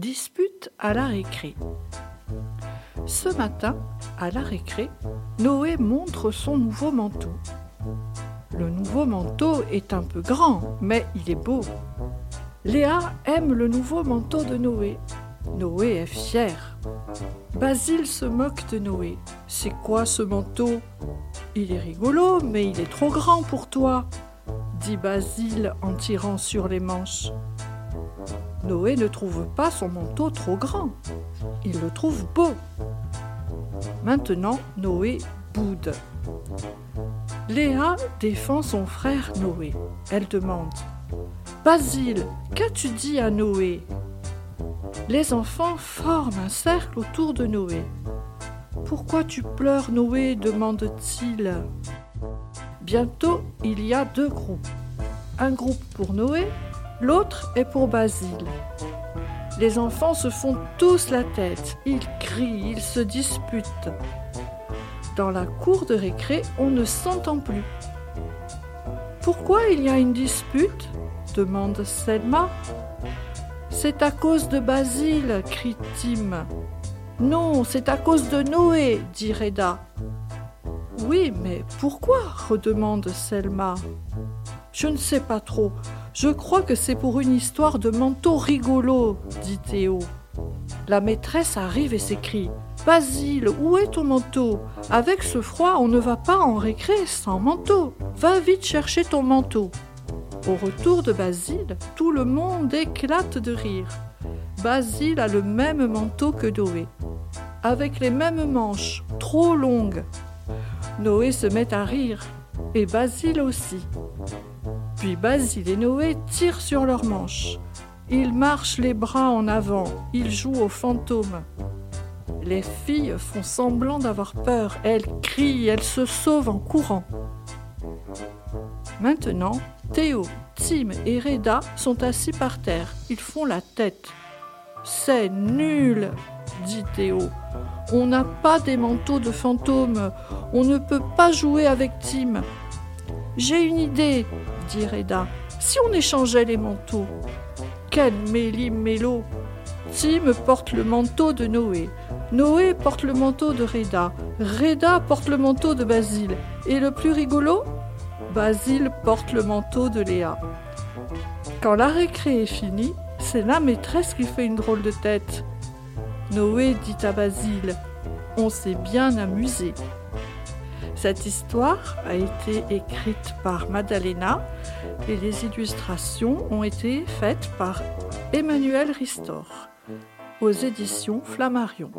dispute à la récré. Ce matin, à la récré, Noé montre son nouveau manteau. Le nouveau manteau est un peu grand, mais il est beau. Léa aime le nouveau manteau de Noé. Noé est fier. Basile se moque de Noé. C'est quoi ce manteau? Il est rigolo, mais il est trop grand pour toi, dit Basile en tirant sur les manches. Noé ne trouve pas son manteau trop grand. Il le trouve beau. Maintenant, Noé boude. Léa défend son frère Noé. Elle demande Basile, qu'as-tu dit à Noé? Les enfants forment un cercle autour de Noé. Pourquoi tu pleures, Noé? demande-t-il. Bientôt, il y a deux groupes. Un groupe pour Noé, l'autre est pour Basile. Les enfants se font tous la tête, ils crient, ils se disputent. Dans la cour de récré, on ne s'entend plus. Pourquoi il y a une dispute? demande Selma. C'est à cause de Basile, crie Tim. Non, c'est à cause de Noé, dit Reda. Oui, mais pourquoi? redemande Selma. Je ne sais pas trop. Je crois que c'est pour une histoire de manteau rigolo, dit Théo. La maîtresse arrive et s'écrie Basile, où est ton manteau? Avec ce froid, on ne va pas en récré sans manteau. Va vite chercher ton manteau. Au retour de Basile, tout le monde éclate de rire. Basile a le même manteau que Noé, avec les mêmes manches, trop longues. Noé se met à rire, et Basile aussi. Puis Basile et Noé tirent sur leurs manches. Ils marchent les bras en avant, ils jouent aux fantômes. Les filles font semblant d'avoir peur, elles crient, elles se sauvent en courant. Maintenant, Théo, Tim et Reda sont assis par terre. Ils font la tête. C'est nul, dit Théo. On n'a pas des manteaux de fantômes. On ne peut pas jouer avec Tim. J'ai une idée, dit Reda. Si on échangeait les manteaux Quel méli-mélo Tim porte le manteau de Noé. Noé porte le manteau de Reda. Reda porte le manteau de Basile. Et le plus rigolo? Basile porte le manteau de Léa. Quand la récré est finie, c'est la maîtresse qui fait une drôle de tête. Noé dit à Basile On s'est bien amusé. Cette histoire a été écrite par Madalena et les illustrations ont été faites par Emmanuel Ristor aux éditions Flammarion.